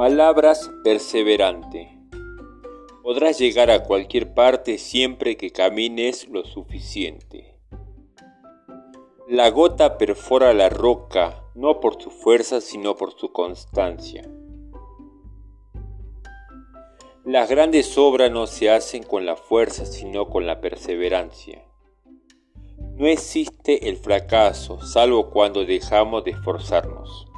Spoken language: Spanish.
Palabras perseverante. Podrás llegar a cualquier parte siempre que camines lo suficiente. La gota perfora la roca no por su fuerza sino por su constancia. Las grandes obras no se hacen con la fuerza sino con la perseverancia. No existe el fracaso salvo cuando dejamos de esforzarnos.